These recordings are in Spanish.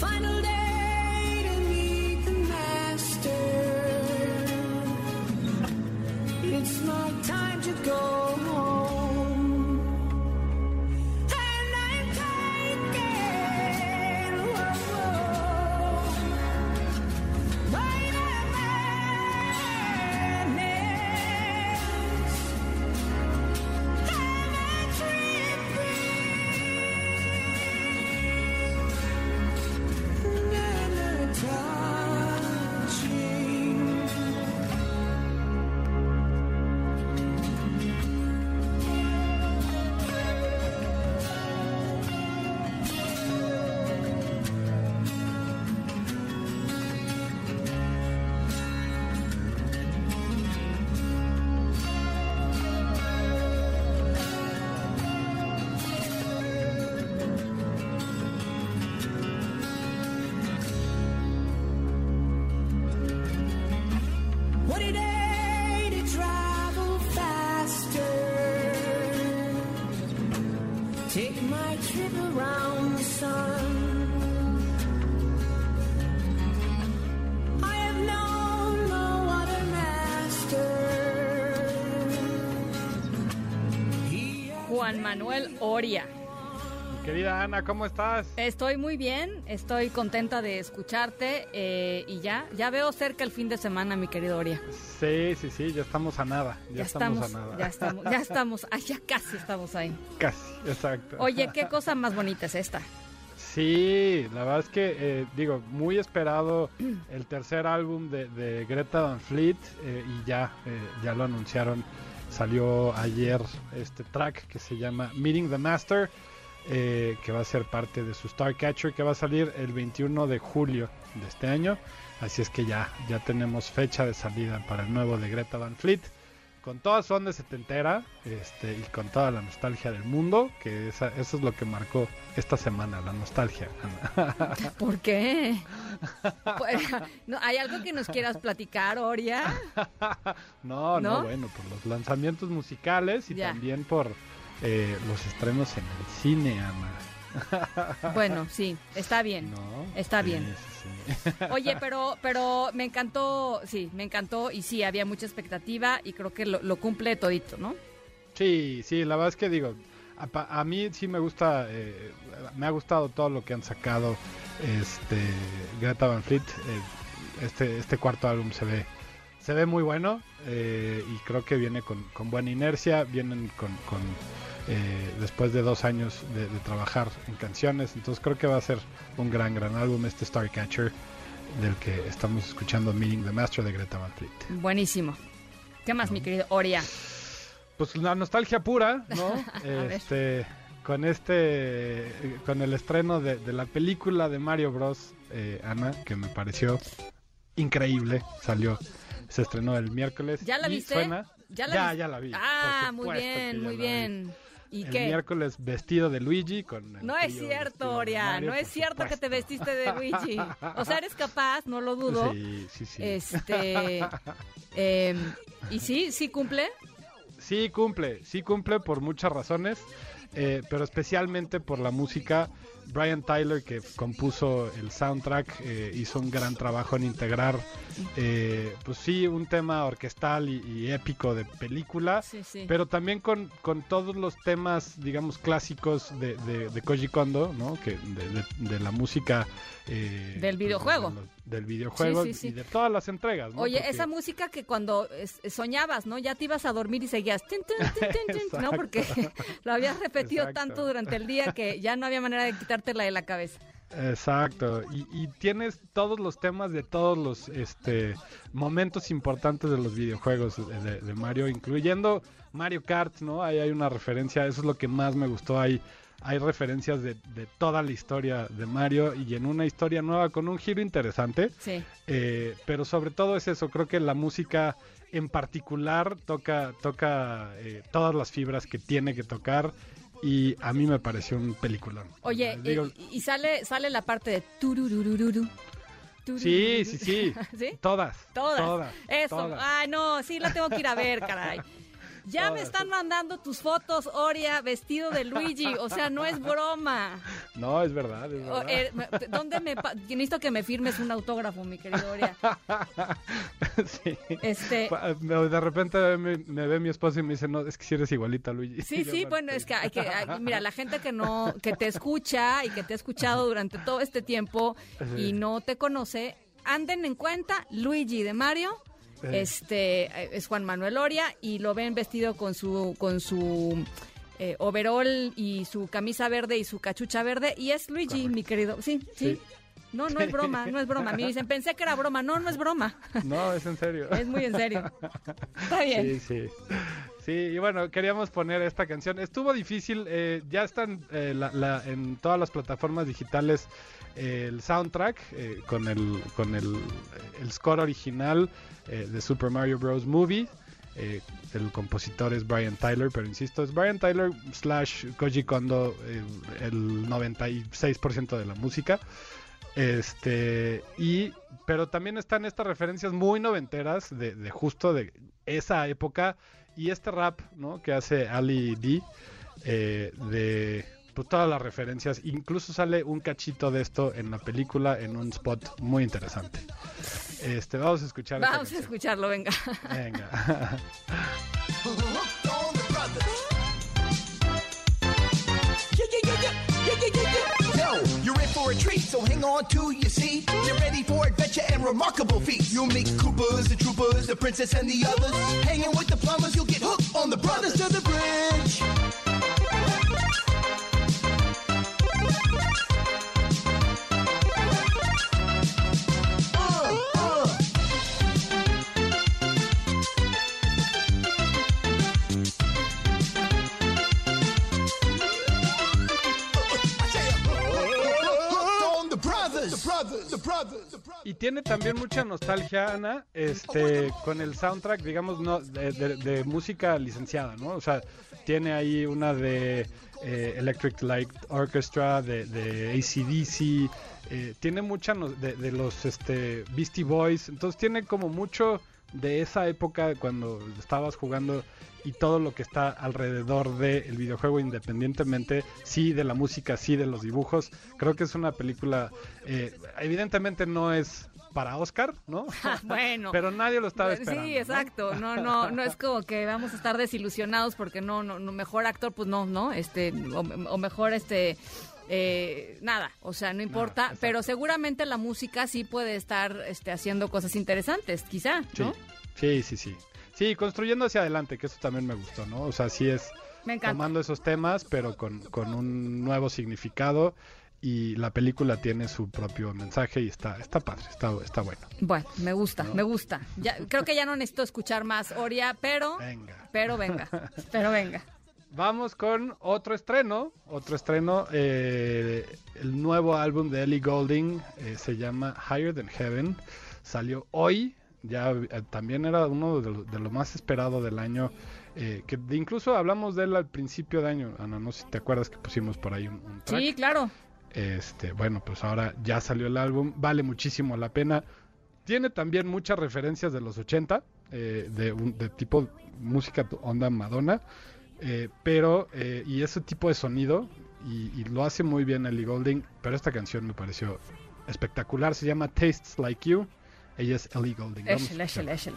Final Juan Manuel Oria. Querida Ana, ¿cómo estás? Estoy muy bien, estoy contenta de escucharte eh, y ya, ya veo cerca el fin de semana, mi querido Oria. Sí, sí, sí, ya estamos a nada, ya, estamos, a nada. Ya estamos, ya estamos, ay, ya casi estamos ahí. Casi, exacto. Oye, ¿qué cosa más bonita es esta? Sí, la verdad es que, eh, digo, muy esperado el tercer álbum de, Greta Van Fleet eh, y ya, ya lo anunciaron Salió ayer este track que se llama Meeting the Master, eh, que va a ser parte de su Starcatcher, que va a salir el 21 de julio de este año. Así es que ya, ya tenemos fecha de salida para el nuevo de Greta Van Fleet con toda su onda setentera este, y con toda la nostalgia del mundo, que eso es lo que marcó esta semana, la nostalgia. ¿Por qué? Pues, ¿Hay algo que nos quieras platicar, Oria? no, no, bueno, por los lanzamientos musicales y también por eh, los estrenos en el cine, Ana. bueno, sí, está bien. Está bien. Oye, pero, pero me encantó, sí, me encantó y sí, había mucha expectativa y creo que lo, cumple todito, ¿no? Sí, sí, la verdad es que digo, a, mí sí me gusta, eh, me ha gustado todo lo que han sacado este Greta Van Fleet. Eh, este, este cuarto álbum se ve, se ve muy bueno eh, y creo que viene con, buena inercia, vienen con, después de dos años de, de, trabajar en canciones, entonces creo que va a ser un gran, gran álbum este Starcatcher del que estamos escuchando Meeting the Master de Greta Van Fleet. Buenísimo. ¿Qué más, mi querido Oria? Pues la nostalgia pura, ¿no? este, con este, con el estreno de, la película de Mario Bros, eh, Ana, que me pareció increíble, salió, se estrenó el miércoles. ¿Ya la viste? ¿Ya la, ya, la vi. Ah, muy bien, muy bien. ¿Y el miércoles vestido de Luigi con No es cierto, Oria, no es cierto que te vestiste de Luigi. O sea, eres capaz, no lo dudo. Sí, sí, sí. Este, em, ¿Y sí, sí cumple? Sí cumple, sí cumple por muchas razones. eh, pero especialmente por la música. Brian Tyler, que compuso el soundtrack, eh, hizo un gran trabajo en integrar, eh, pues sí, un tema orquestal y, épico de película, pero también con, con, todos los temas, digamos, clásicos de, de, Koji Kondo, ¿no? Que de, la música eh, del videojuego. Del videojuego y de todas las entregas. Oye, esa música que cuando soñabas, ¿no? Ya te ibas a dormir y seguías, ¿no? Porque lo habías repetido tanto durante el día que ya no había manera de quitártela de la cabeza. Exacto, y, tienes todos los temas de todos los este, momentos importantes de los videojuegos de, Mario, incluyendo Mario Kart, ¿no? Ahí hay una referencia, eso es lo que más me gustó, ahí hay referencias de, toda la historia de Mario y en una historia nueva con un giro interesante. Sí. Eh, pero sobre todo es eso, creo que la música en particular toca, toca eh, todas las fibras que tiene que tocar y a mí me pareció un peliculón. Oye, y, sale sale la parte de tururururu. Sí, sí, sí, sí. Todas. Todas. Eso. Ah, no, sí la tengo que ir a ver, caray. Ya me están mandando tus fotos, Oria, vestido de Luigi. O sea, no es broma. No, es verdad. Es verdad. Eh, ¿Dónde me necesito que me firmes un autógrafo, mi querido Oria? sí. Este... De repente me, ve mi esposa y me dice, no, es que si eres igualita, Luigi. Sí, sí, bueno, es que hay que, mira, la gente que no, que te escucha y que te ha escuchado durante todo este tiempo y no te conoce, anden en cuenta Luigi de Mario este eh, es Juan Manuel Oria y lo ven vestido con su con su eh, overall y su camisa verde y su cachucha verde y es Luigi, mi querido. Sí, sí. No, no es broma, no es broma. Me dicen, pensé que era broma. No, no es broma. No, es en serio. Es muy en serio. Está bien. Sí, sí. Y bueno, queríamos poner esta canción. Estuvo difícil, eh, ya están en todas las plataformas digitales el soundtrack eh, con el con el, el score original eh, de Super Mario Bros. Movie. Eh, el compositor es Brian Tyler, pero insisto, es Brian Tyler slash Koji Kondo el 96% de la música. Este, y, pero también están estas referencias muy noventeras de justo de esa época y este rap, ¿no? Que hace Ali D, de pues, todas las referencias. Incluso sale un cachito de esto en la película en un spot muy interesante. Este, vamos a escuchar. Vamos a escucharlo, venga. Venga. You're in for a treat, so hang on to your seat. You're ready for remarkable feats. You'll meet Coopers, the Troopers, the Princess, and the others. Hanging with the plumbers, you'll get hooked on the brothers to the bridge. Uh, uh, uh. Y tiene también mucha nostalgia, Ana, este, con el soundtrack, digamos, no, de, música licenciada, ¿no? O sea, tiene ahí una de eh, Electric Light Orchestra, de, de ACDC, eh, tiene mucha de, los este, Beastie Boys, entonces tiene como mucho de esa época cuando estabas jugando y todo lo que está alrededor del videojuego independientemente, sí de la música, sí de los dibujos. Creo que es una película, eh, evidentemente no es para Oscar, ¿no? bueno. Pero nadie lo estaba esperando. Sí, exacto. ¿no? no, no, es como que vamos a estar desilusionados porque no, no, mejor actor, pues no, ¿no? Este, o, mejor este. Eh, nada, o sea, no importa, pero seguramente la música sí puede estar este, haciendo cosas interesantes, quizá, ¿no? sí, sí. sí. Sí, construyendo hacia adelante, que eso también me gustó, ¿no? O sea, sí es tomando esos temas, pero con, un nuevo significado y la película tiene su propio mensaje y está está padre, está, está bueno. Bueno, me gusta, me gusta. Ya, creo que ya no necesito escuchar más Oria, pero venga. pero venga, pero venga. Vamos con otro estreno, otro estreno, eh, el nuevo álbum de Ellie Golding eh, se llama Higher Than Heaven, salió hoy ya eh, también era uno de lo, más esperado del año. Eh, que incluso hablamos de él al principio de año, Ana, no sé si te acuerdas que pusimos por ahí un, track. Sí, claro. Este, bueno, pues ahora ya salió el álbum, vale muchísimo la pena. Tiene también muchas referencias de los 80, eh, de, un, de tipo música onda Madonna, Eh, pero, eh, y ese tipo de sonido, y, lo hace muy bien Ellie Golding, pero esta canción me pareció espectacular, se llama Tastes Like You, ella es Ellie Golding. Échale, échale, échale.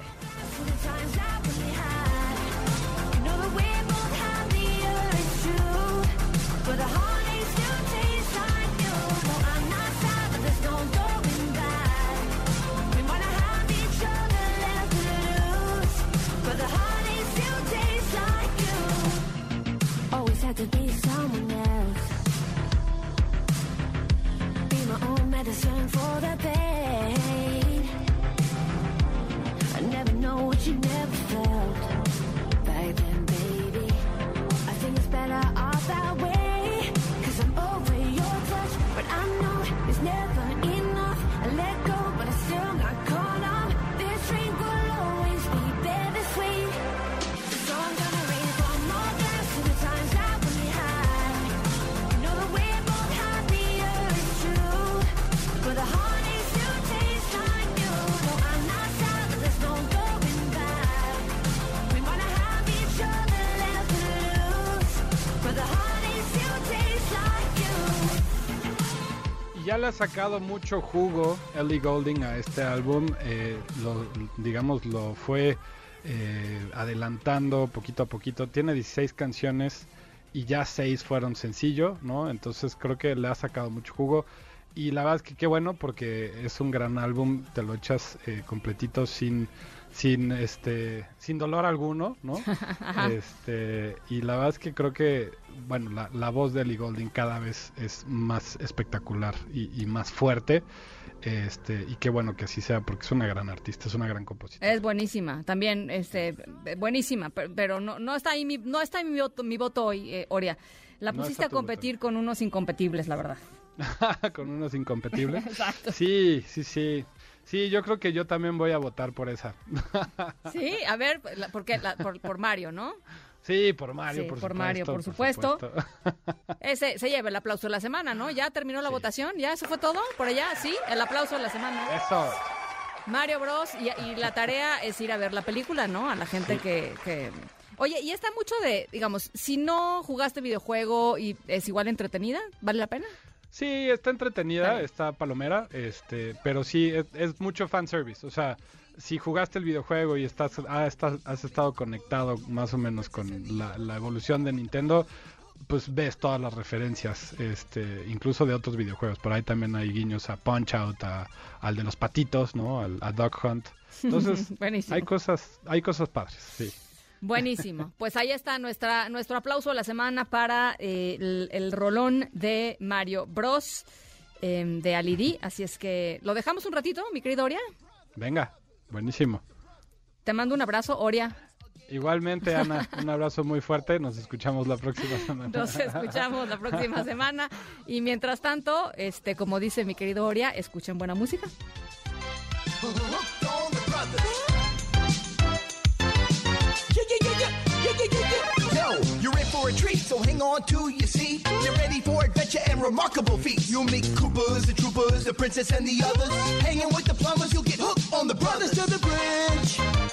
Ya le ha sacado mucho jugo Ellie Golding a este álbum, eh, lo, digamos lo fue eh, adelantando poquito a poquito, tiene 16 canciones y ya 6 fueron sencillo, ¿no? Entonces creo que le ha sacado mucho jugo y la verdad es que qué bueno porque es un gran álbum, te lo echas eh, completito sin sin este sin dolor alguno, ¿no? este y la verdad es que creo que bueno la, la voz de Ellie Golding cada vez es más espectacular y, y más fuerte, este y qué bueno que así sea porque es una gran artista, es una gran compositora. Es buenísima, también este buenísima, pero, pero no, no está ahí mi, no está ahí mi voto, mi voto hoy, eh, Oria. La pusiste a competir con unos incompetibles, la verdad. Con unos incompetibles. Exacto. Sí, sí, sí. Sí, yo creo que yo también voy a votar por esa. Sí, a ver, la- ¿por qué? La- por, por Mario, ¿no? Sí, por Mario, Sí, por, por supuesto. Mario, por supuesto. supuesto. Ese se lleva el aplauso de la semana, ¿no? Ya terminó la votación, ya eso fue todo por allá, sí, el aplauso de la semana. Eso. Mario Bros. Y, y la tarea es ir a ver la película, ¿no? A la gente que, que... Oye, y está mucho de, digamos, si no jugaste videojuego y es igual entretenida, ¿vale la pena? Sí, está entretenida, Está palomera, este, pero sí es, es mucho fanservice. O sea, si jugaste el videojuego y estás, ah, estás- has estado conectado más o menos con la, la evolución de Nintendo, pues ves todas las referencias, este, incluso de otros videojuegos. Por ahí también hay guiños a Punch Out, a- al de los patitos, ¿no? Al, a Dog Hunt. Entonces, hay cosas, hay cosas padres, sí. Buenísimo. Pues ahí está nuestra, nuestro aplauso de la semana para eh, el, el rolón de Mario Bros. eh, de Alidi. Así es que lo dejamos un ratito, mi querido Oria. Venga, buenísimo. Te mando un abrazo, Oria. Igualmente, Ana, un abrazo muy fuerte. Nos escuchamos la próxima semana. Nos escuchamos la próxima semana. Y mientras tanto, este, como dice mi querido Oria, escuchen buena música. For a treat, so hang on to your seat. You're ready for adventure and remarkable feats. You'll meet Koopas, the Troopers, the Princess, and the others. Hanging with the plumbers, you'll get hooked on the brothers to the bridge.